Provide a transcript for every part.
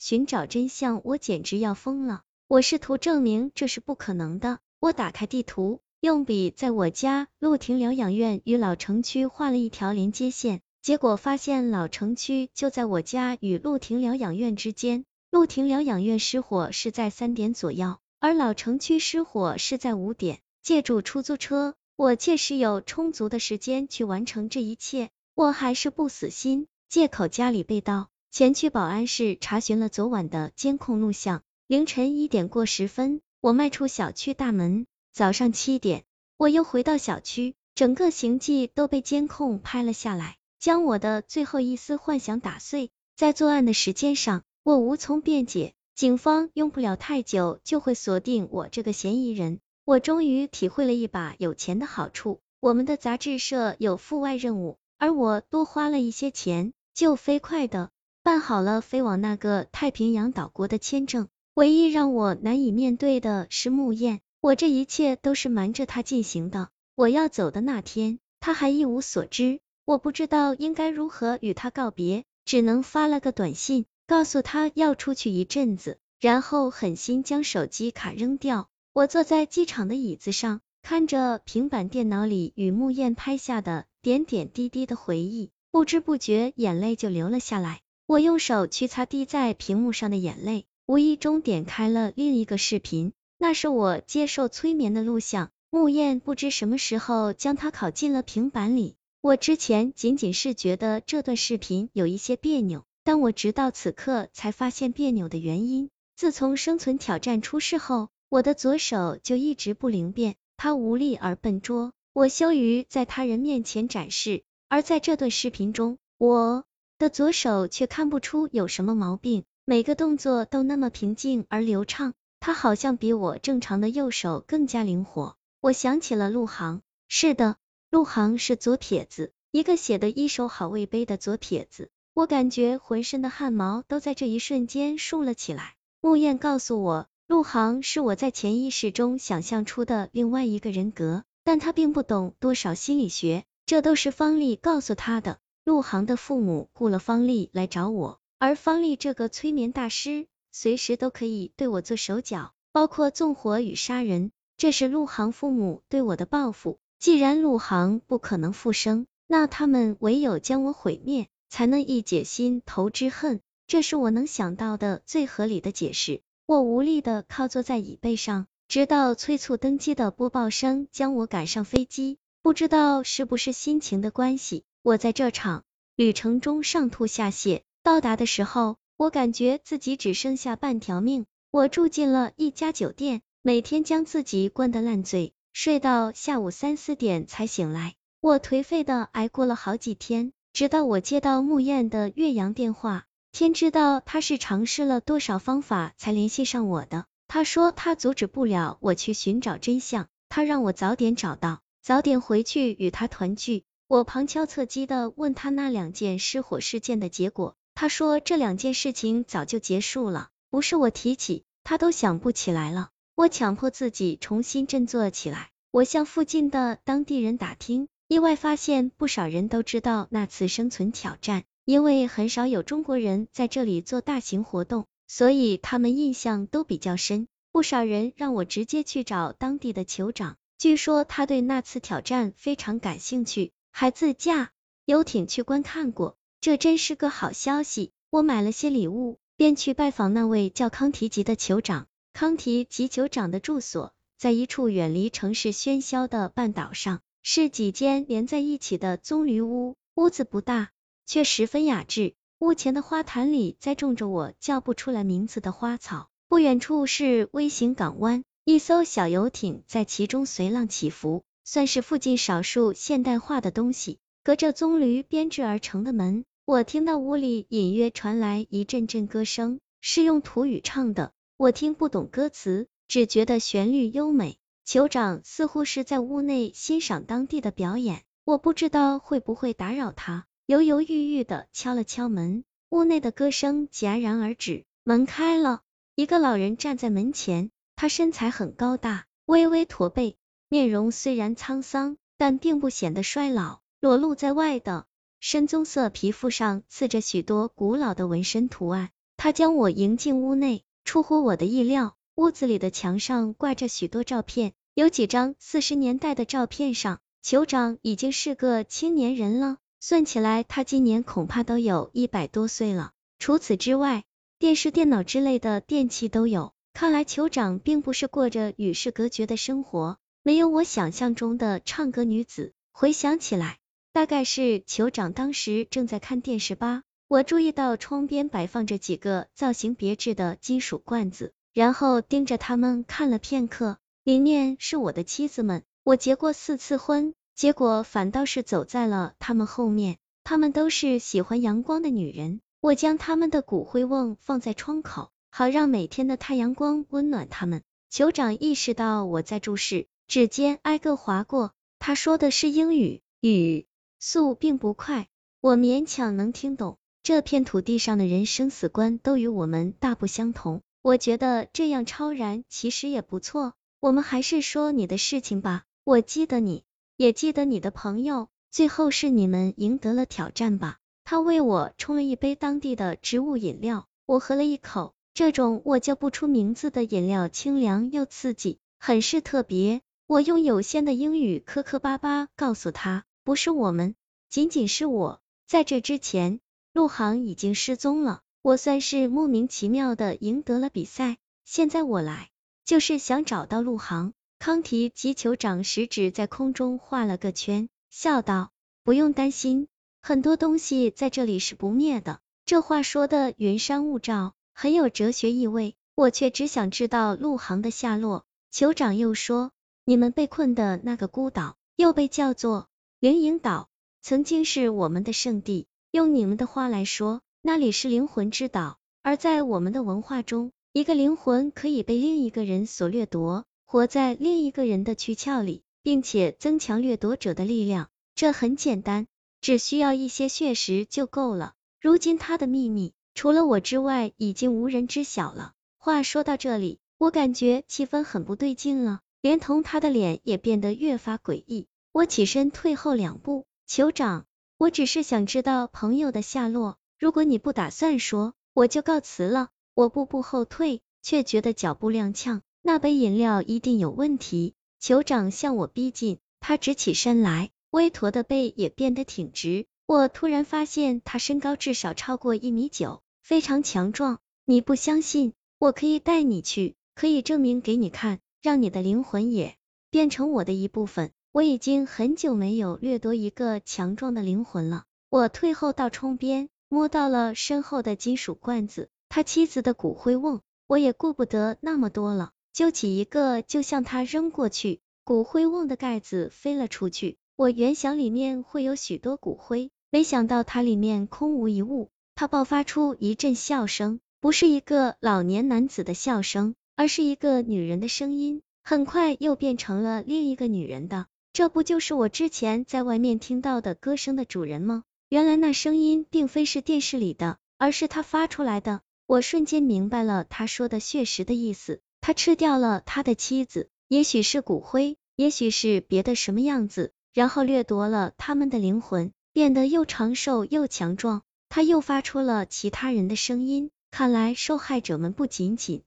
寻找真相，我简直要疯了。我试图证明这是不可能的。我打开地图，用笔在我家陆亭疗养院与老城区画了一条连接线，结果发现老城区就在我家与陆亭疗养院之间。陆亭疗养院失火是在三点左右，而老城区失火是在五点。借助出租车，我确实有充足的时间去完成这一切。我还是不死心，借口家里被盗，前去保安室查询了昨晚的监控录像。凌晨一点过十分。我迈出小区大门，早上七点，我又回到小区，整个行迹都被监控拍了下来，将我的最后一丝幻想打碎。在作案的时间上，我无从辩解，警方用不了太久就会锁定我这个嫌疑人。我终于体会了一把有钱的好处。我们的杂志社有赴外任务，而我多花了一些钱，就飞快的办好了飞往那个太平洋岛国的签证。唯一让我难以面对的是穆燕，我这一切都是瞒着他进行的。我要走的那天，他还一无所知，我不知道应该如何与他告别，只能发了个短信，告诉他要出去一阵子，然后狠心将手机卡扔掉。我坐在机场的椅子上，看着平板电脑里与穆燕拍下的点点滴滴的回忆，不知不觉眼泪就流了下来。我用手去擦滴在屏幕上的眼泪。无意中点开了另一个视频，那是我接受催眠的录像。木燕不知什么时候将它拷进了平板里。我之前仅仅是觉得这段视频有一些别扭，但我直到此刻才发现别扭的原因。自从生存挑战出事后，我的左手就一直不灵便，它无力而笨拙，我羞于在他人面前展示。而在这段视频中，我的左手却看不出有什么毛病。每个动作都那么平静而流畅，他好像比我正常的右手更加灵活。我想起了陆航，是的，陆航是左撇子，一个写的一手好位卑的左撇子。我感觉浑身的汗毛都在这一瞬间竖了起来。木燕告诉我，陆航是我在潜意识中想象出的另外一个人格，但他并不懂多少心理学，这都是方丽告诉他的。陆航的父母雇了方丽来找我。而方丽这个催眠大师，随时都可以对我做手脚，包括纵火与杀人。这是陆航父母对我的报复。既然陆航不可能复生，那他们唯有将我毁灭，才能一解心头之恨。这是我能想到的最合理的解释。我无力的靠坐在椅背上，直到催促登机的播报声将我赶上飞机。不知道是不是心情的关系，我在这场旅程中上吐下泻。到达的时候，我感觉自己只剩下半条命。我住进了一家酒店，每天将自己灌得烂醉，睡到下午三四点才醒来。我颓废的挨过了好几天，直到我接到穆燕的岳阳电话。天知道他是尝试了多少方法才联系上我的。他说他阻止不了我去寻找真相，他让我早点找到，早点回去与他团聚。我旁敲侧击的问他那两件失火事件的结果。他说这两件事情早就结束了，不是我提起，他都想不起来了。我强迫自己重新振作起来，我向附近的当地人打听，意外发现不少人都知道那次生存挑战，因为很少有中国人在这里做大型活动，所以他们印象都比较深。不少人让我直接去找当地的酋长，据说他对那次挑战非常感兴趣，还自驾游艇去观看过。这真是个好消息！我买了些礼物，便去拜访那位叫康提吉的酋长。康提吉酋长的住所在一处远离城市喧嚣的半岛上，是几间连在一起的棕榈屋。屋子不大，却十分雅致。屋前的花坛里栽种着我叫不出来名字的花草。不远处是微型港湾，一艘小游艇在其中随浪起伏，算是附近少数现代化的东西。隔着棕榈编织而成的门。我听到屋里隐约传来一阵阵歌声，是用土语唱的。我听不懂歌词，只觉得旋律优美。酋长似乎是在屋内欣赏当地的表演，我不知道会不会打扰他，犹犹豫豫的敲了敲门。屋内的歌声戛然而止，门开了，一个老人站在门前，他身材很高大，微微驼背，面容虽然沧桑，但并不显得衰老，裸露在外的。深棕色皮肤上刺着许多古老的纹身图案，他将我迎进屋内，出乎我的意料，屋子里的墙上挂着许多照片，有几张四十年代的照片上，酋长已经是个青年人了，算起来他今年恐怕都有一百多岁了。除此之外，电视、电脑之类的电器都有。看来酋长并不是过着与世隔绝的生活，没有我想象中的唱歌女子。回想起来，大概是酋长当时正在看电视吧。我注意到窗边摆放着几个造型别致的金属罐子，然后盯着他们看了片刻。里面是我的妻子们，我结过四次婚，结果反倒是走在了他们后面。他们都是喜欢阳光的女人，我将他们的骨灰瓮放在窗口。好让每天的太阳光温暖他们。酋长意识到我在注视，指尖挨个划过。他说的是英语，语速并不快，我勉强能听懂。这片土地上的人生死观都与我们大不相同。我觉得这样超然其实也不错。我们还是说你的事情吧。我记得你，也记得你的朋友。最后是你们赢得了挑战吧？他为我冲了一杯当地的植物饮料，我喝了一口。这种我叫不出名字的饮料，清凉又刺激，很是特别。我用有限的英语磕磕巴巴告诉他，不是我们，仅仅是我。在这之前，陆航已经失踪了。我算是莫名其妙的赢得了比赛。现在我来，就是想找到陆航。康提及酋长食指在空中画了个圈，笑道：“不用担心，很多东西在这里是不灭的。”这话说的云山雾罩。很有哲学意味，我却只想知道陆航的下落。酋长又说，你们被困的那个孤岛，又被叫做灵隐岛，曾经是我们的圣地。用你们的话来说，那里是灵魂之岛。而在我们的文化中，一个灵魂可以被另一个人所掠夺，活在另一个人的躯壳里，并且增强掠夺者的力量。这很简单，只需要一些血石就够了。如今他的秘密。除了我之外，已经无人知晓了。话说到这里，我感觉气氛很不对劲了，连同他的脸也变得越发诡异。我起身退后两步，酋长，我只是想知道朋友的下落。如果你不打算说，我就告辞了。我步步后退，却觉得脚步踉跄，那杯饮料一定有问题。酋长向我逼近，他直起身来，微驼的背也变得挺直。我突然发现他身高至少超过一米九，非常强壮。你不相信？我可以带你去，可以证明给你看，让你的灵魂也变成我的一部分。我已经很久没有掠夺一个强壮的灵魂了。我退后到窗边，摸到了身后的金属罐子，他妻子的骨灰瓮。我也顾不得那么多了，揪起一个就向他扔过去，骨灰瓮的盖子飞了出去。我原想里面会有许多骨灰。没想到它里面空无一物，他爆发出一阵笑声，不是一个老年男子的笑声，而是一个女人的声音，很快又变成了另一个女人的，这不就是我之前在外面听到的歌声的主人吗？原来那声音并非是电视里的，而是他发出来的。我瞬间明白了他说的血食的意思，他吃掉了他的妻子，也许是骨灰，也许是别的什么样子，然后掠夺了他们的灵魂。变得又长寿又强壮，他又发出了其他人的声音。看来受害者们不仅仅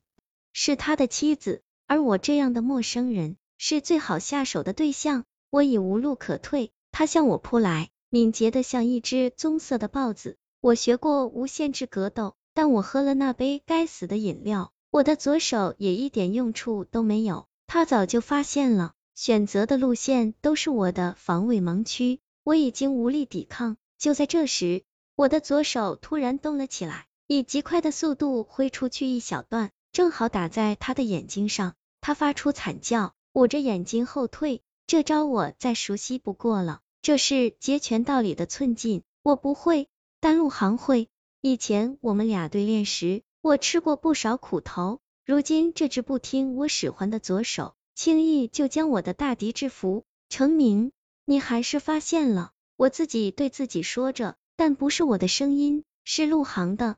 是他的妻子，而我这样的陌生人是最好下手的对象。我已无路可退，他向我扑来，敏捷的像一只棕色的豹子。我学过无限制格斗，但我喝了那杯该死的饮料，我的左手也一点用处都没有。他早就发现了，选择的路线都是我的防卫盲区。我已经无力抵抗，就在这时，我的左手突然动了起来，以极快的速度挥出去一小段，正好打在他的眼睛上。他发出惨叫，捂着眼睛后退。这招我再熟悉不过了，这是截拳道里的寸劲，我不会，但陆航会。以前我们俩对练时，我吃过不少苦头，如今这只不听我使唤的左手，轻易就将我的大敌制服。成名。你还是发现了，我自己对自己说着，但不是我的声音，是陆航的。